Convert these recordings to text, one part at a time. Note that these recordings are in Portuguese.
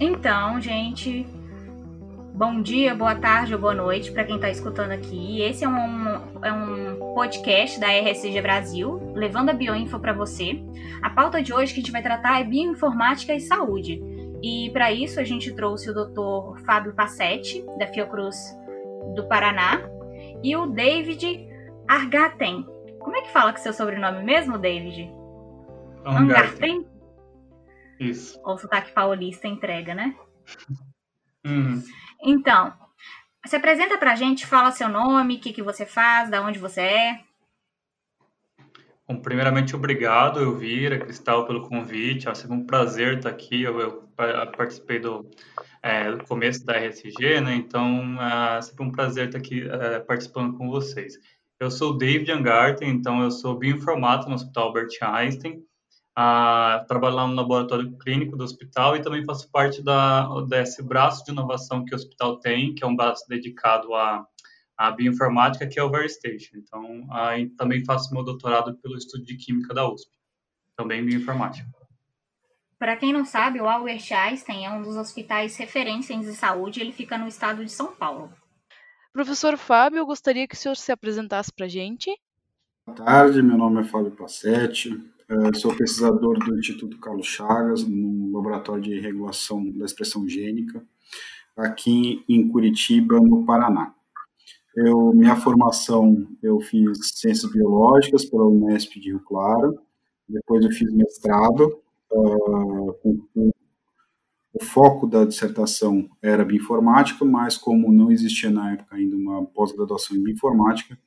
Então, gente, bom dia, boa tarde ou boa noite para quem está escutando aqui. Esse é um, é um podcast da RSG Brasil, levando a bioinfo para você. A pauta de hoje que a gente vai tratar é bioinformática e saúde. E para isso a gente trouxe o Dr. Fábio Passetti, da Fiocruz do Paraná, e o David Argaten. Como é que fala com seu sobrenome mesmo, David? Angarten? Isso. Ou sotaque paulista entrega, né? Uhum. Então, se apresenta pra gente, fala seu nome, o que, que você faz, da onde você é. Bom, primeiramente, obrigado, Elvira, Cristal, pelo convite. É sempre um prazer estar aqui. Eu, eu participei do, é, do, começo da RSG, né? Então, é sempre um prazer estar aqui é, participando com vocês. Eu sou o David Angarten, então eu sou bioinformata no Hospital Albert Einstein a trabalhar no laboratório clínico do hospital e também faço parte da, desse braço de inovação que o hospital tem, que é um braço dedicado à, à bioinformática, que é o Verstation. Então, aí também faço meu doutorado pelo estudo de química da USP, também bioinformática. Para quem não sabe, o Albert Einstein é um dos hospitais referência em saúde, ele fica no estado de São Paulo. Professor Fábio, eu gostaria que o senhor se apresentasse para a gente. Boa tarde, meu nome é Fábio Passetti, sou pesquisador do Instituto Carlos Chagas, no Laboratório de Regulação da Expressão Gênica, aqui em Curitiba, no Paraná. Eu, minha formação, eu fiz Ciências Biológicas pela Unesp de Rio Claro, depois eu fiz mestrado, uh, com, com, o foco da dissertação era bioinformática, mas como não existia na época ainda uma pós-graduação em bioinformática,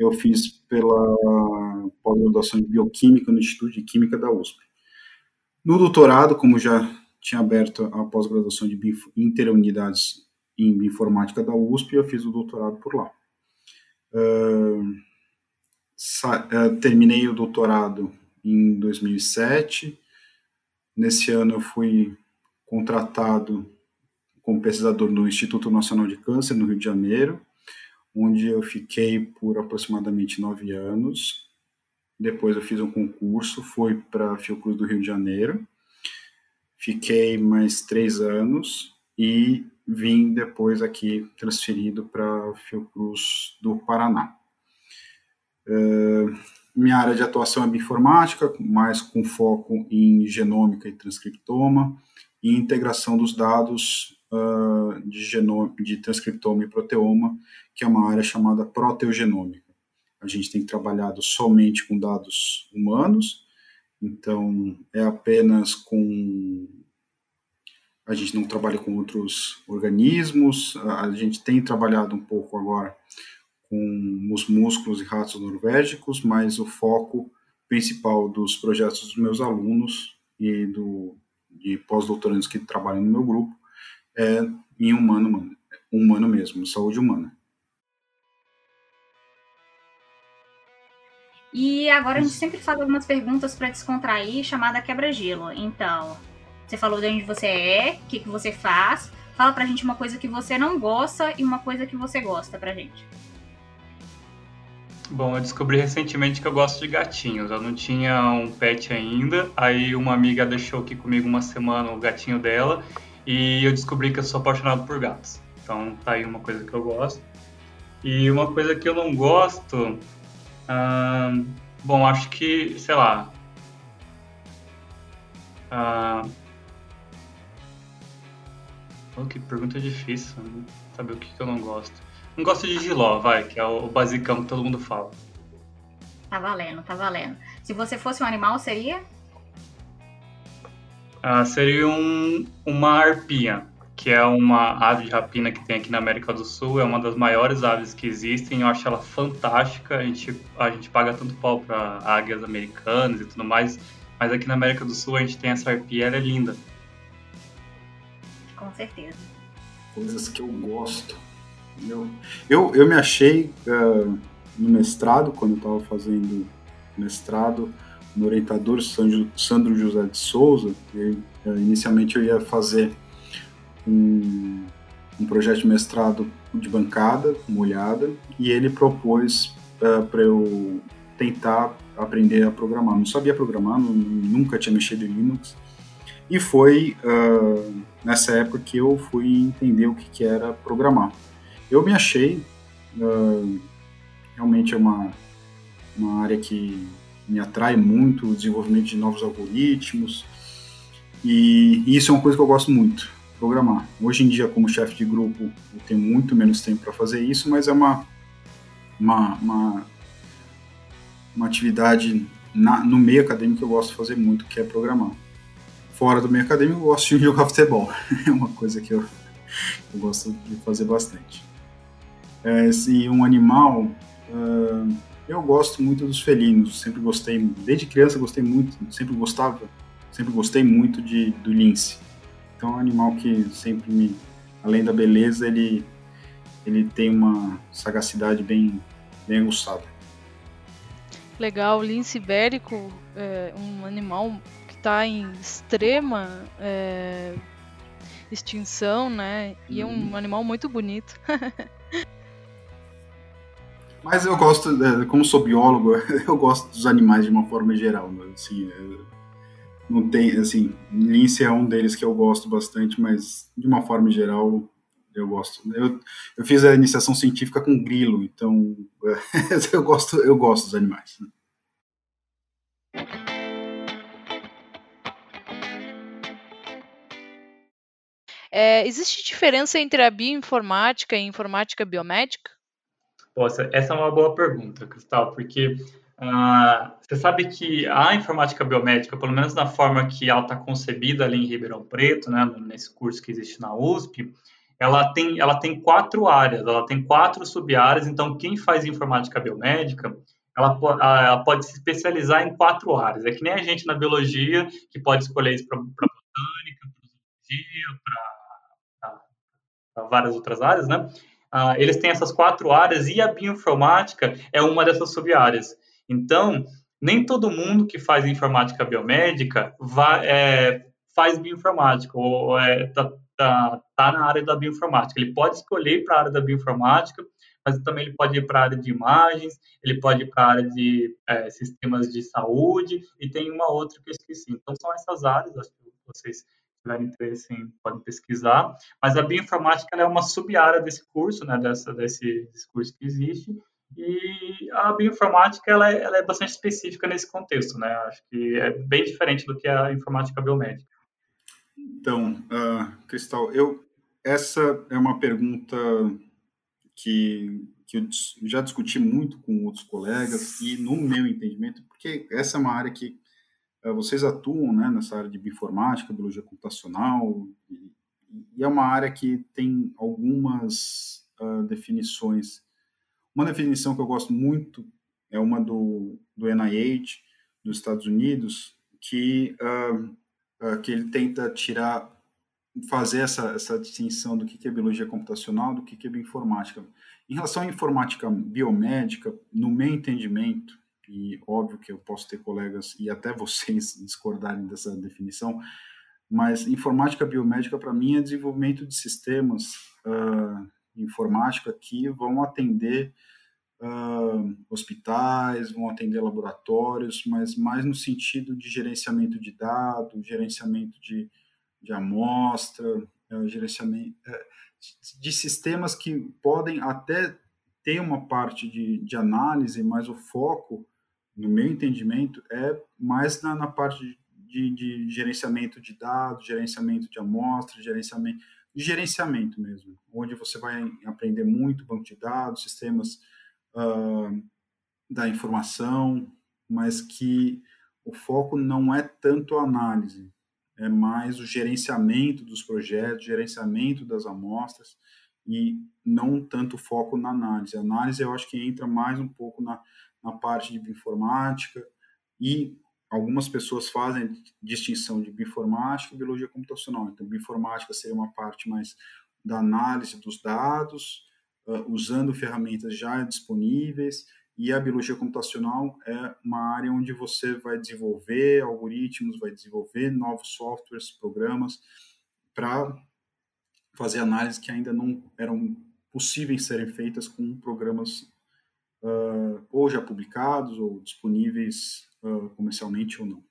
eu fiz pela pós-graduação de Bioquímica no Instituto de Química da USP. No doutorado, como já tinha aberto a pós-graduação de interunidades em bioinformática da USP, eu fiz o doutorado por lá. Uh, terminei o doutorado em 2007. Nesse ano eu fui contratado como pesquisador no Instituto Nacional de Câncer, no Rio de Janeiro onde eu fiquei por aproximadamente nove anos. Depois eu fiz um concurso, fui para Fiocruz do Rio de Janeiro. Fiquei mais três anos e vim depois aqui transferido para Fiocruz do Paraná. Minha área de atuação é bioinformática, mais com foco em genômica e transcriptoma e integração dos dados uh, de, genoma, de transcriptoma e proteoma, que é uma área chamada proteogenômica. A gente tem trabalhado somente com dados humanos, então é apenas com. A gente não trabalha com outros organismos, a gente tem trabalhado um pouco agora com os músculos e ratos norvégicos, mas o foco principal dos projetos dos meus alunos e do, de pós-doutorandos que trabalham no meu grupo é em humano, humano mesmo, saúde humana. E agora a gente sempre faz algumas perguntas para descontrair, chamada quebra-gelo. Então, você falou de onde você é, o que, que você faz. Fala pra gente uma coisa que você não gosta e uma coisa que você gosta pra gente. Bom, eu descobri recentemente que eu gosto de gatinhos. Eu não tinha um pet ainda. Aí uma amiga deixou aqui comigo uma semana o gatinho dela. E eu descobri que eu sou apaixonado por gatos. Então tá aí uma coisa que eu gosto. E uma coisa que eu não gosto bom, acho que, sei lá. oh, que pergunta difícil. Né? Saber o que, que eu não gosto. Não gosto de giló, vai, que é o basicão que todo mundo fala. Tá valendo, tá valendo. Se você fosse um animal, seria? Ah, seria um, uma arpia que é uma ave de rapina que tem aqui na América do Sul, é uma das maiores aves que existem, eu acho ela fantástica, a gente, a gente paga tanto pau para águias americanas e tudo mais, mas aqui na América do Sul a gente tem essa arpia, ela é linda. Com certeza. Coisas que eu gosto. Eu, eu, eu me achei uh, no mestrado, quando eu estava fazendo mestrado, no orientador Sandro José de Souza, e, uh, inicialmente eu ia fazer um, um projeto de mestrado de bancada, molhada, e ele propôs uh, para eu tentar aprender a programar. Não sabia programar, não, nunca tinha mexido em Linux, e foi uh, nessa época que eu fui entender o que, que era programar. Eu me achei, uh, realmente é uma, uma área que me atrai muito, o desenvolvimento de novos algoritmos, e, isso é uma coisa que eu gosto muito, programar. Hoje em dia, como chefe de grupo, eu tenho muito menos tempo para fazer isso, mas é uma, uma, uma, uma atividade na, no meio acadêmico que eu gosto de fazer muito, que é programar. Fora do meio acadêmico, eu gosto de jogar futebol. É uma coisa que eu, eu gosto de fazer bastante. É, se um animal, uh, eu gosto muito dos felinos. Sempre gostei, desde criança gostei muito, sempre gostava, sempre gostei muito de, do lince. Então é um animal que sempre me, além da beleza, ele, ele tem uma sagacidade bem, bem aguçada. Legal, lince ibérico é um animal que está em extrema é, extinção, né? E é um uhum. animal muito bonito. Mas eu gosto, é, como sou biólogo, eu gosto dos animais de uma forma geral. Né? Assim, não tem, assim, lince é um deles que eu gosto bastante, mas de uma forma geral eu gosto. Eu, eu fiz a iniciação científica com grilo, então eu gosto, eu gosto dos animais. É, existe diferença entre a bioinformática e a informática biomédica? Poxa, essa é uma boa pergunta, Cristal, porque uh, você sabe que a informática biomédica, pelo menos na forma que ela está concebida ali em Ribeirão Preto, né, nesse curso que existe na USP, ela tem, ela tem quatro áreas, ela tem quatro sub-áreas, então quem faz informática biomédica, ela, ela, pode se especializar em quatro áreas. É que nem a gente na biologia, que pode escolher isso para botânica, para zoologia, para várias outras áreas, né? Uh, eles têm essas quatro áreas e a bioinformática é uma dessas sub-áreas. Então, nem todo mundo que faz informática biomédica vai, é, faz bioinformática ou é, tá, tá, tá, na área da bioinformática. Ele pode escolher para a área da bioinformática, mas também ele pode ir para a área de imagens, ele pode ir para a área de é, sistemas de saúde e tem uma outra que eu esqueci. Então, são essas áreas, acho que vocês tiverem interesse, podem pesquisar. Mas a bioinformática é uma sub-área desse curso, né, dessa, desse, desse curso que existe. E a bioinformática ela é, ela é bastante específica nesse contexto, né? Acho que é bem diferente do que a informática biomédica. Então, uh, Cristal, eu essa é uma pergunta que, que eu já discuti muito com outros colegas e no meu entendimento, porque essa é uma área que vocês atuam né, nessa área de bioinformática, biologia computacional, e, e é uma área que tem algumas uh, definições. Uma definição que eu gosto muito é uma do, do NIH, dos Estados Unidos, que, uh, uh, que ele tenta tirar, fazer essa, essa distinção do que é biologia computacional, do que é bioinformática. Em relação à informática biomédica, no meu entendimento, e óbvio que eu posso ter colegas e até vocês discordarem dessa definição, mas informática biomédica para mim é desenvolvimento de sistemas uh, informática que vão atender uh, hospitais, vão atender laboratórios, mas mais no sentido de gerenciamento de dados, gerenciamento de, de amostra, uh, gerenciamento uh, de sistemas que podem até ter uma parte de, de análise, mas o foco no meu entendimento, é mais na, na parte de, de, gerenciamento de dados, gerenciamento de amostras, gerenciamento, gerenciamento mesmo, onde você vai aprender muito banco de dados, sistemas uh, da informação, mas que o foco não é tanto a análise, é mais o gerenciamento dos projetos, gerenciamento das amostras e não tanto foco na análise. A análise eu acho que entra mais um pouco na, na parte de bioinformática e algumas pessoas fazem distinção de bioinformática e biologia computacional. Então, bioinformática seria uma parte mais da análise dos dados, uh, usando ferramentas já disponíveis, e a biologia computacional é uma área onde você vai desenvolver algoritmos, vai desenvolver novos softwares, programas, para fazer análises que ainda não eram possíveis serem feitas com programas uh, ou já publicados ou disponíveis uh, comercialmente ou não.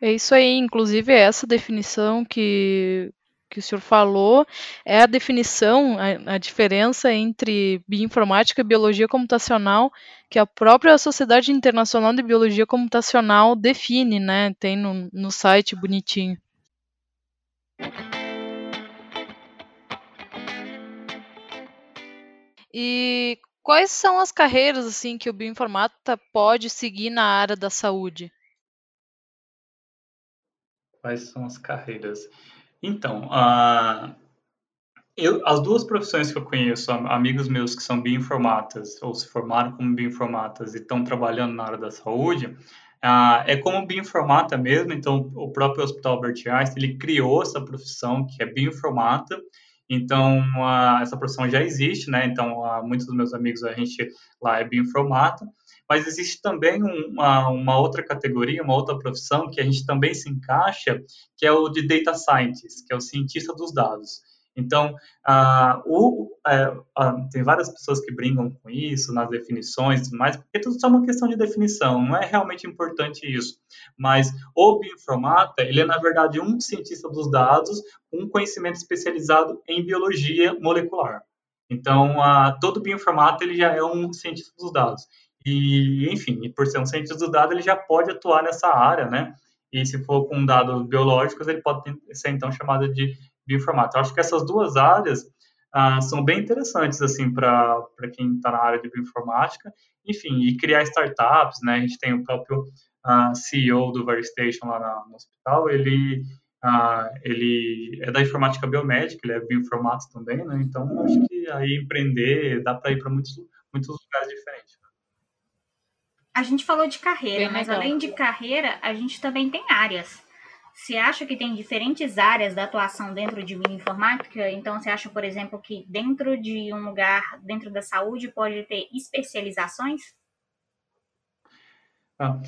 É isso aí, inclusive essa definição que, que o senhor falou é a definição, a, a, diferença entre bioinformática e biologia computacional que a própria Sociedade Internacional de Biologia Computacional define, né? Tem no, no site bonitinho. E quais são as carreiras assim que o bioinformata pode seguir na área da saúde? Quais são as carreiras? Então, uh, eu, as duas profissões que eu conheço, amigos meus que são bioinformatas ou se formaram como bioinformatas e estão trabalhando na área da saúde, uh, é como bioinformata mesmo. Então, o próprio Hospital Albert Einstein ele criou essa profissão que é bioinformata. Então, uh, essa profissão já existe, né? Então, muitos dos meus amigos, a gente lá é bioinformata mas existe também uma, uma, outra categoria, uma outra profissão que a gente também se encaixa, que é o de data scientist, que é o cientista dos dados. Então, o, uh, tem várias pessoas que brincam com isso, nas definições e tudo mais, porque tudo é só uma questão de definição, não é realmente importante isso. Mas o bioinformata, ele é, na verdade, um cientista dos dados com um conhecimento especializado em biologia molecular. Então, todo bioinformata, ele já é um cientista dos dados. E, enfim, por ser um cientista do dado, ele já pode atuar nessa área, né? E se for com dados biológicos, ele pode ser então chamado de bioinformática. Eu acho que essas duas áreas ah, são bem interessantes assim para quem está na área de bioinformática. Enfim, e criar startups, né? A gente tem o próprio ah, CEO do Veristation lá na, no hospital, ele ah, ele é da informática biomédica, ele é bioinformático também, né? Então acho que aí empreender dá para ir para muitos muitos lugares diferentes. A gente falou de carreira, Bem mas legal. além de carreira, a gente também tem áreas. Você acha que tem diferentes áreas da atuação dentro de bioinformática? Então, você acha, por exemplo, que dentro de um lugar, dentro da saúde, pode ter especializações? Ah,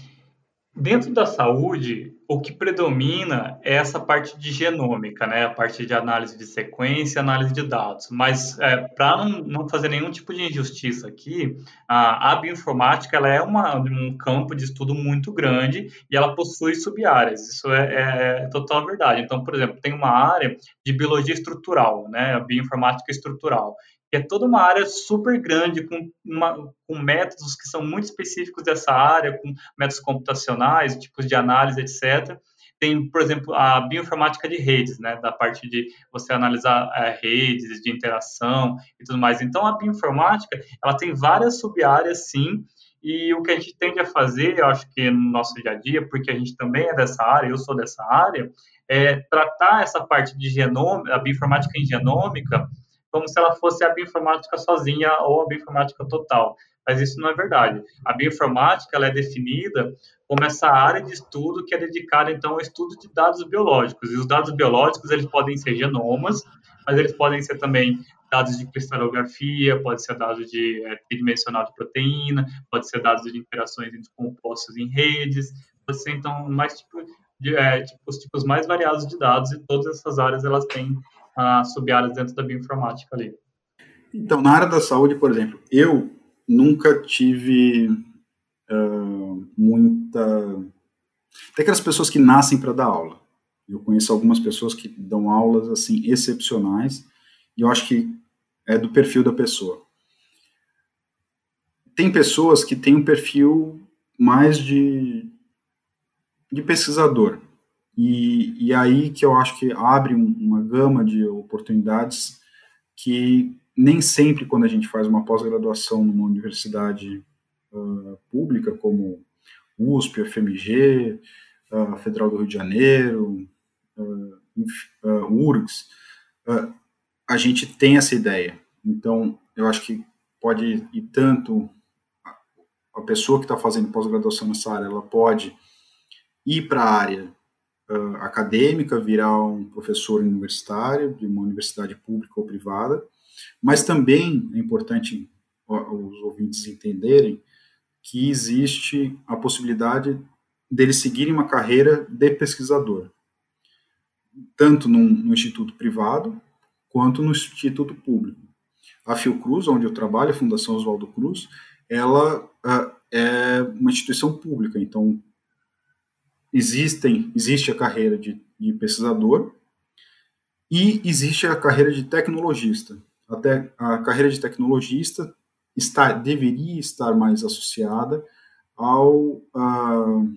Dentro da saúde, o que predomina é essa parte de genômica, né? A parte de análise de sequência, análise de dados. Mas é, para não, não, fazer nenhum tipo de injustiça aqui, a, a bioinformática ela é uma, um campo de estudo muito grande e ela possui sub-áreas. Isso é, é, é, total verdade. Então, por exemplo, tem uma área de biologia estrutural, né? A bioinformática estrutural que é toda uma área super grande, com, uma, com métodos que são muito específicos dessa área, com métodos computacionais, tipos de análise, etc. Tem, por exemplo, a bioinformática de redes, né, da parte de você analisar é, redes de interação e tudo mais. Então, a bioinformática, ela tem várias sub-áreas, sim, e o que a gente tende a fazer, eu acho que no nosso dia a dia, porque a gente também é dessa área, eu sou dessa área, é tratar essa parte de genômica, a bioinformática em genômica, como se ela fosse a bioinformática sozinha ou a bioinformática total. Mas isso não é verdade. A bioinformática ela é definida como essa área de estudo que é dedicada então ao estudo de dados biológicos. E os dados biológicos eles podem ser genomas, mas eles podem ser também dados de cristalografia, pode ser dados de é, tridimensional de proteína, pode ser dados de interações entre compostos em redes, pode ser então mais tipo de, é, tipo, os tipos mais variados de dados e todas essas áreas elas têm uh, sub-áreas dentro da bioinformática ali. Então, na área da saúde, por exemplo, eu nunca tive uh, muita. Tem aquelas pessoas que nascem para dar aula. Eu conheço algumas pessoas que dão aulas assim excepcionais e eu acho que é do perfil da pessoa. Tem pessoas que têm um perfil mais de, de pesquisador. E, e aí que eu acho que abre um, uma gama de oportunidades que nem sempre quando a gente faz uma pós-graduação numa universidade uh, pública como USP, FMG, uh, Federal do Rio de Janeiro, uh, URGS, a gente tem essa ideia. Então, eu acho que pode ir tanto a pessoa que está fazendo pós-graduação nessa área, ela pode ir para a área uh, acadêmica, virar um professor universitário de uma universidade pública ou privada, mas também é importante os ouvintes entenderem que existe a possibilidade deles seguirem uma carreira de pesquisador, tanto num, no instituto privado quanto no instituto público. A Fiocruz, onde eu trabalho, a Fundação Oswaldo Cruz, ela uh, é uma instituição pública, então existem, existe a carreira de, de pesquisador e existe a carreira de tecnologista. Até a carreira de tecnologista está, deveria estar mais associada ao, uh,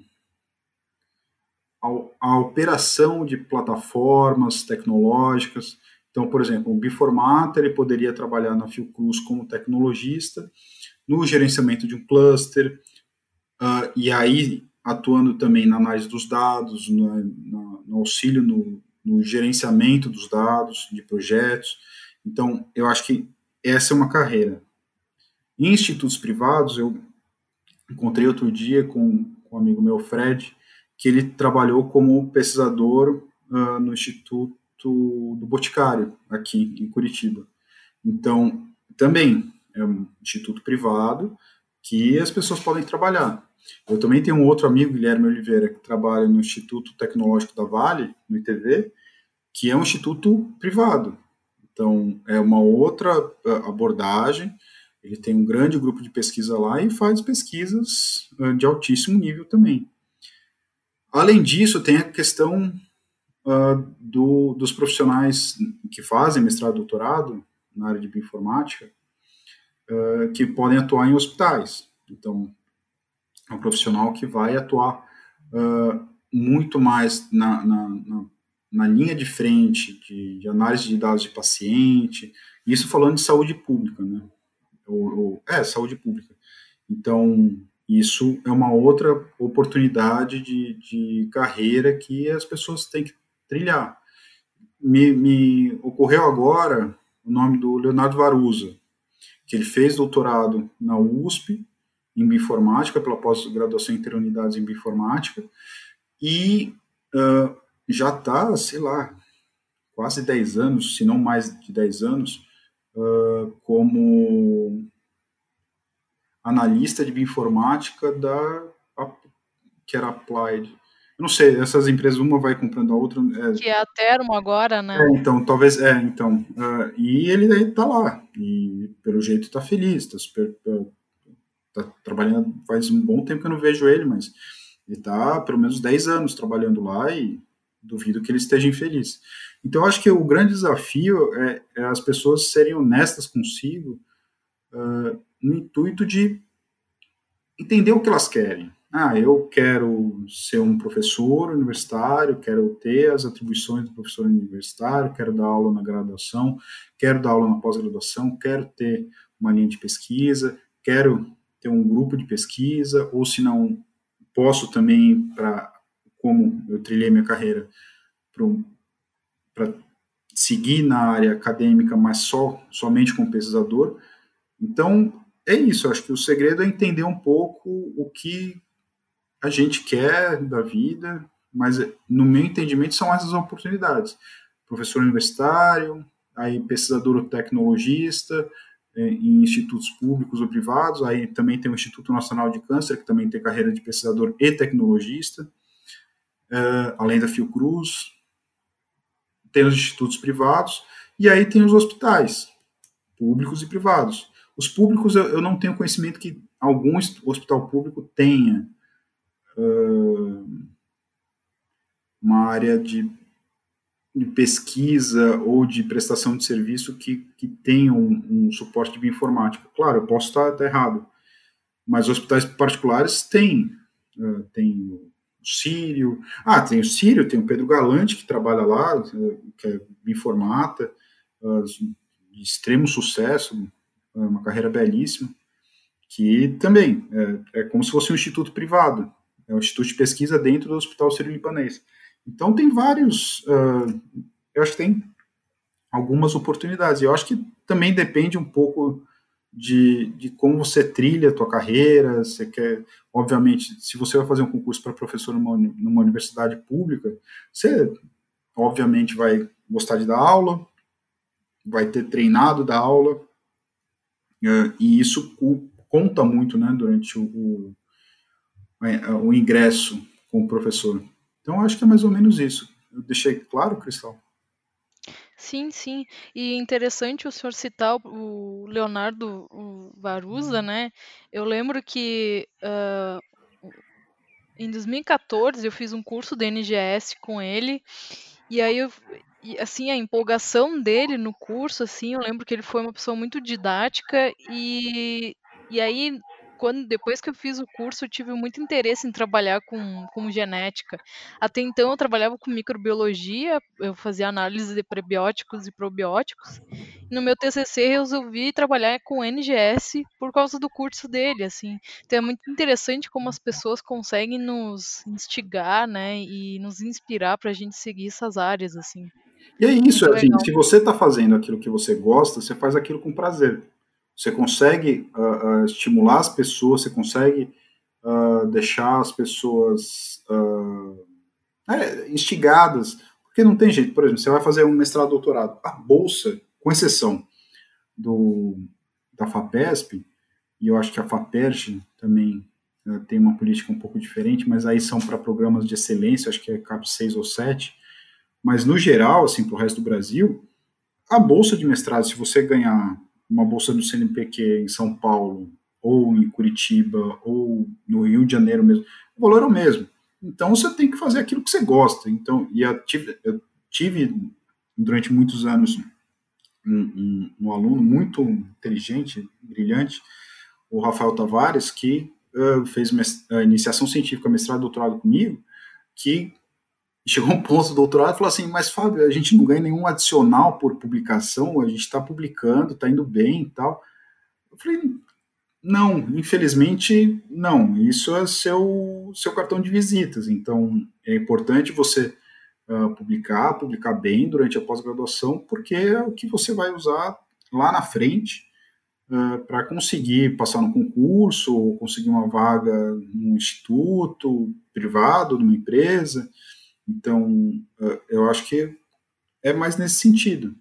ao, à operação de plataformas tecnológicas. Então, por exemplo, o Biformata ele poderia trabalhar na Fiocruz como tecnologista, no gerenciamento de um cluster, uh, e aí atuando também na análise dos dados, no, no, no auxílio no, no, gerenciamento dos dados, de projetos. Então, eu acho que essa é uma carreira. Em institutos privados, eu encontrei outro dia com, com um amigo meu, Fred, que ele trabalhou como pesquisador uh, no Instituto do Boticário, aqui em Curitiba. Então, também é um instituto privado que as pessoas podem trabalhar. Eu também tenho um outro amigo, Guilherme Oliveira, que trabalha no Instituto Tecnológico da Vale, no ITV, que é um instituto privado. Então, é uma outra ah, abordagem. Ele tem um grande grupo de pesquisa lá e faz pesquisas ah, de altíssimo nível também. Além disso, tem a questão uh, do, dos profissionais que fazem mestrado e doutorado na área de bioinformática, uh, que podem atuar em hospitais. Então, é um profissional que vai atuar uh, muito mais na, na, na, na, linha de frente de, de, análise de dados de paciente, isso falando de saúde pública, né? Ou, ou, é, saúde pública. Então, isso é uma outra oportunidade de, de carreira que as pessoas têm que trilhar. Me, me ocorreu agora o nome do Leonardo Varuza, que ele fez doutorado na USP, em bioinformática, pela pós-graduação em interunidades em bioinformática, e uh, já está, sei lá, quase 10 anos, se não mais de 10 anos, uh, como analista de bioinformática da que era Applied. Eu não sei, essas empresas, uma vai comprando a outra. É, que é a Termo agora, né? É, então, talvez, é, então. Uh, e ele aí tá lá, e pelo jeito tá feliz, tá super tá trabalhando, faz um bom tempo que eu não vejo ele, mas ele tá pelo menos 10 anos trabalhando lá e duvido que ele esteja infeliz. Então, eu acho que o grande desafio é, é as pessoas serem honestas consigo uh, no intuito de entender o que elas querem. Ah, eu quero ser um professor universitário, quero ter as atribuições do professor universitário, quero dar aula na graduação, quero dar aula na pós-graduação, quero ter uma linha de pesquisa, quero ter um grupo de pesquisa, ou se não, posso também, para como eu trilhei minha carreira, para seguir na área acadêmica, mas só somente como pesquisador. Então, é isso. Acho que o segredo é entender um pouco o que a gente quer da vida, mas no meu entendimento são essas oportunidades. Professor universitário, aí pesquisador ou tecnologista, em institutos públicos ou privados. Aí também tem o Instituto Nacional de Câncer, que também tem carreira de pesquisador e tecnologista, é, além da Fiocruz. Tem os institutos privados, e aí tem os hospitais, públicos e privados. Os públicos, eu, não tenho conhecimento que algum hospital público tenha uma área de de pesquisa ou de prestação de serviço que, que tenham um, um suporte de bioinformática. Claro, eu posso estar, estar errado, mas hospitais particulares têm. Uh, tem o Sírio, ah, tem o Sírio, tem o Pedro Galante, que trabalha lá, que é bioinformata, uh, de extremo sucesso, uma carreira belíssima, que também é, é como se fosse um instituto privado, é um instituto de pesquisa dentro do Hospital Sírio-Libanês. Então tem vários, uh, eu acho que tem algumas oportunidades. Eu acho que também depende um pouco de, de como você trilha a tua carreira, você quer, obviamente, se você vai fazer um concurso para professor numa, numa universidade pública, você obviamente vai gostar de dar aula, vai ter treinado da aula, e isso conta muito, né, durante o, o, o ingresso como professor. Então, acho que é mais ou menos isso. Eu deixei claro, Cristal? Sim, sim. E interessante o senhor citar o Leonardo Varuza, né? Eu lembro que uh, em 2014 eu fiz um curso de NGS com ele e aí eu, e, assim a empolgação dele no curso assim eu lembro que ele foi uma pessoa muito didática e e aí quando depois que eu fiz o curso, eu tive muito interesse em trabalhar com, com genética. Até então eu trabalhava com microbiologia, eu fazia análise de prebióticos e probióticos. No meu TCC eu resolvi trabalhar com NGS por causa do curso dele, assim. Então é muito interessante como as pessoas conseguem nos instigar, né, e nos inspirar para a gente seguir essas áreas, assim. E é isso, assim, se você está fazendo aquilo que você gosta, você faz aquilo com prazer. Você consegue uh, uh, estimular as pessoas, você consegue uh, deixar as pessoas é, instigadas, porque não tem jeito. Por exemplo, você vai fazer um mestrado, doutorado, a bolsa, com exceção do da Fapesp, e eu acho que a Faperj também né, tem uma política um pouco diferente, mas aí são para programas de excelência, acho que é CAP 6 ou 7, mas no geral, assim, para o resto do Brasil, a bolsa de mestrado, se você ganhar uma bolsa do CNPq em São Paulo, ou em Curitiba, ou no Rio de Janeiro mesmo, o valor é o mesmo. Então você tem que fazer aquilo que você gosta. Então, e eu tive, eu tive durante muitos anos um, um, um, aluno muito inteligente, brilhante, o Rafael Tavares, que uh, fez uh, iniciação científica, mestrado e doutorado comigo, que chegou um ponto do doutorado e falou assim, mas Fábio, a gente não ganha nenhum adicional por publicação, a gente está publicando, está indo bem e tal. Eu falei, não, infelizmente não, isso é seu, seu cartão de visitas, então é importante você uh, publicar, publicar bem durante a pós-graduação, porque é o que você vai usar lá na frente uh, para conseguir passar no concurso, ou conseguir uma vaga num instituto privado, numa empresa, então, eh, eu acho que é mais nesse sentido.